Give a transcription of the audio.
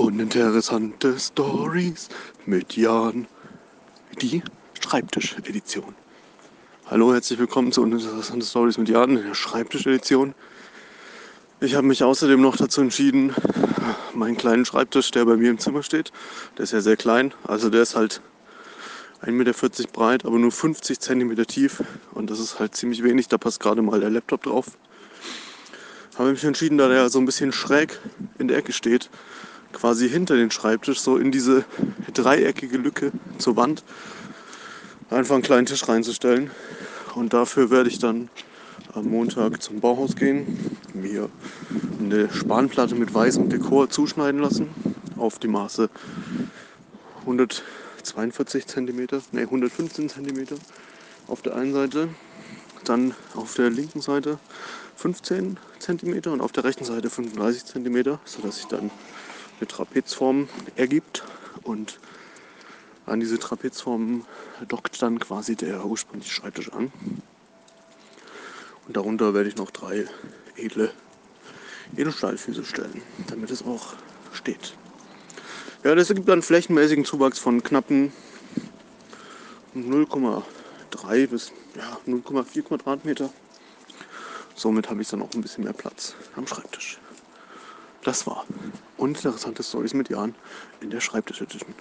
Uninteressante Stories mit Jan. Die Schreibtisch-Edition. Hallo, herzlich willkommen zu Uninteressante Stories mit Jan, der Schreibtisch-Edition. Ich habe mich außerdem noch dazu entschieden, meinen kleinen Schreibtisch, der bei mir im Zimmer steht, der ist ja sehr klein, also der ist halt 1,40 Meter breit, aber nur 50 cm tief und das ist halt ziemlich wenig, da passt gerade mal der Laptop drauf. Habe mich entschieden, da der so ein bisschen schräg in der Ecke steht, quasi hinter den Schreibtisch, so in diese dreieckige Lücke zur Wand, einfach einen kleinen Tisch reinzustellen. Und dafür werde ich dann am Montag zum Bauhaus gehen, mir eine Spanplatte mit weißem Dekor zuschneiden lassen, auf die Maße 142 cm, ne 115 cm auf der einen Seite, dann auf der linken Seite 15 cm und auf der rechten Seite 35 cm, sodass sich dann eine Trapezform ergibt und an diese Trapezform dockt dann quasi der ursprüngliche Schreibtisch an. Und darunter werde ich noch drei edle Edelstahlfüße stellen, damit es auch steht. Ja, das ergibt dann flächenmäßigen Zuwachs von knappen 0,3 bis ja, 0,4 Quadratmeter. Somit habe ich dann auch ein bisschen mehr Platz am Schreibtisch. Das war uninteressante Stories mit Jan in der Schreibtisch Edition.